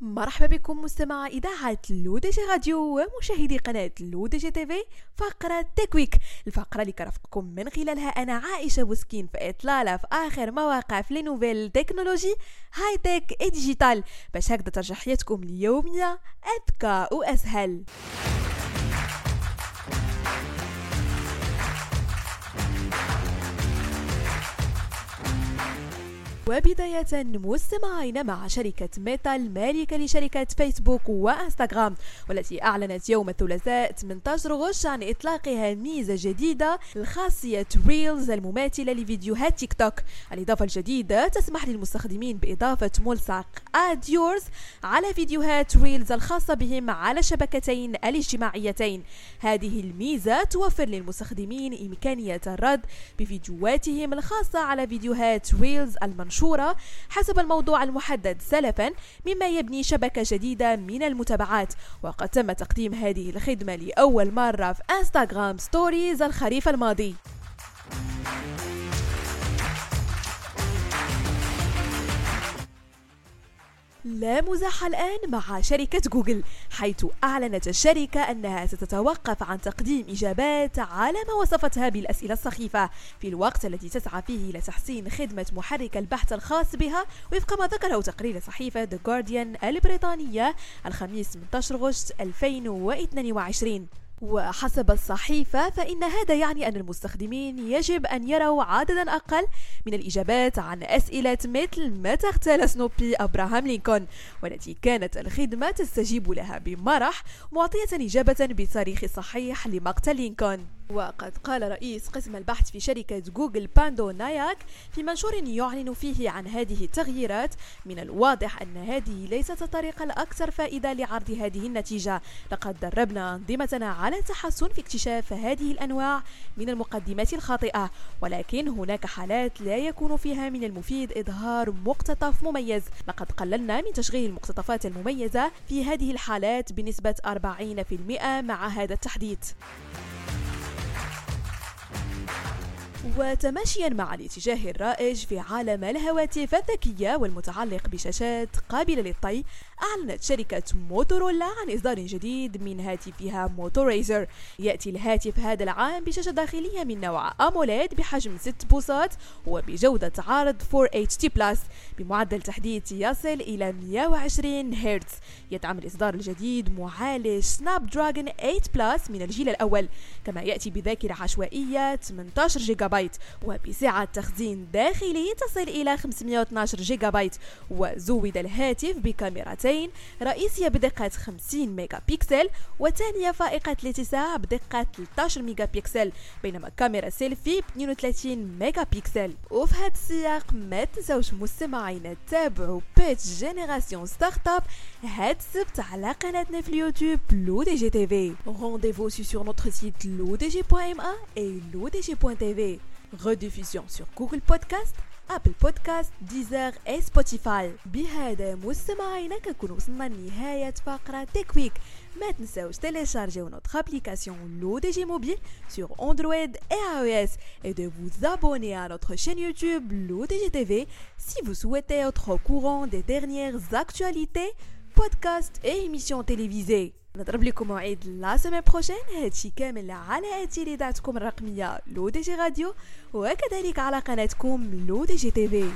مرحبا بكم مستمعي إذاعة L'ODJ Radio ومشاهدي قناة L'ODJ TV فقرة Tech Week الفقرة اللي كنرافقكم من خلالها أنا عائشة بوسكين في إطلالة في آخر ما وقع في les nouvelles technologies high-tech digital باش هكذا ترجع حياتكم اليومية أذكى وأسهل. وبداية مستمعينا مع شركة ميتا المالكة لشركة فيسبوك وإنستغرام والتي أعلنت يوم الثلاثاء 18 غشت عن إطلاقها ميزة جديدة لخاصية Reels المماثلة لفيديوهات تيك توك. الإضافة الجديدة تسمح للمستخدمين بإضافة ملصق Add Yours على فيديوهات Reels الخاصة بهم على الشبكتين الاجتماعيتين. هذه الميزة توفر للمستخدمين إمكانية الرد بفيديوهاتهم الخاصة على فيديوهات Reels المنشورة. المنشورة حسب الموضوع المحدد سلفا مما يبني شبكة جديدة من المتابعات. وقد تم تقديم هذه الخدمة لأول مرة في Instagram Stories الخريف الماضي. لا مزاح الآن مع شركة جوجل. حيث أعلنت الشركة أنها ستتوقف عن تقديم إجابات على ما وصفتها بالأسئلة السخيفة. في الوقت الذي تسعى فيه إلى تحسين خدمة محرك البحث الخاص بها وفق ما ذكره تقرير صحيفة The Guardian البريطانية الخميس 18 أغسطس 2022 وحسب الصحيفة فإن هذا يعني أن المستخدمين يجب أن يروا عددا أقل من الإجابات عن أسئلة مثل متى اغتال سنوبي أبراهام لينكولن؟ والتي كانت الخدمة تستجيب لها بمرح معطية إجابة بالتاريخ الصحيح لمقتل لينكولن. وقد قال رئيس قسم البحث في شركة جوجل باندو ناياك في منشور يعلن فيه عن هذه التغييرات. من الواضح أن هذه ليست الطريقة الأكثر فائدة لعرض هذه النتيجة. لقد دربنا أنظمتنا على التحسن في اكتشاف هذه الأنواع من المقدمات الخاطئة ولكن هناك حالات لا يكون فيها من المفيد إظهار مقتطف مميز. لقد قللنا من تشغيل المقتطفات المميزة في هذه الحالات بنسبة 40% مع هذا التحديث. وتماشيا مع الاتجاه الرائج في عالم الهواتف الذكية والمتعلق بشاشات قابلة للطي أعلنت شركة موتورولا عن إصدار جديد من هاتفها Moto Razr يأتي الهاتف هذا العام بشاشة داخلية من نوع AMOLED بحجم 6 بوصات وبجودة عرض 4HD Plus بمعدل تحديث يصل إلى 120 هرتز. يدعم الإصدار الجديد معالج Snapdragon 8 Plus من الجيل الأول كما يأتي بذاكرة عشوائية 18 جيجا بايت وبسعة تخزين داخلي تصل إلى 512 جيجا بايت وزود الهاتف بكاميرتين كاميرتين رئيسية بدقة 50 ميجا بكسل وثانية فائقة الاتساع بدقة 13 ميجا بكسل بينما كاميرا سيلفي ب 32 ميجا بكسل وفي هذا السياق ما تنسوش مستمعينا تابعوا Pitch Génération Start-up هاد السبت على قناتنا في اليوتيوب L'ODJ TV Rendez-vous sur notre site lodj.ma et lodg.tv Rediffusion sur Google Podcast ابل بودكاست ديزر اي سبوتيفاي بهذا مستمعينا كنكون وصلنا لنهاية فقرة تكويك ما تنساوش تيليشارجيو notre application l'ODG mobile sur Android et iOS et de vous abonner à notre chaîne YouTube l'ODG TV si vous souhaitez être au courant des dernières actualités, podcasts et émissions télévisées. نضرب لكم موعد لا سيمين بروشين. هادشي كامل على اتي اذاعتكم الرقمية لو دي جي راديو وكذلك على قناتكم لو دي جي تي في.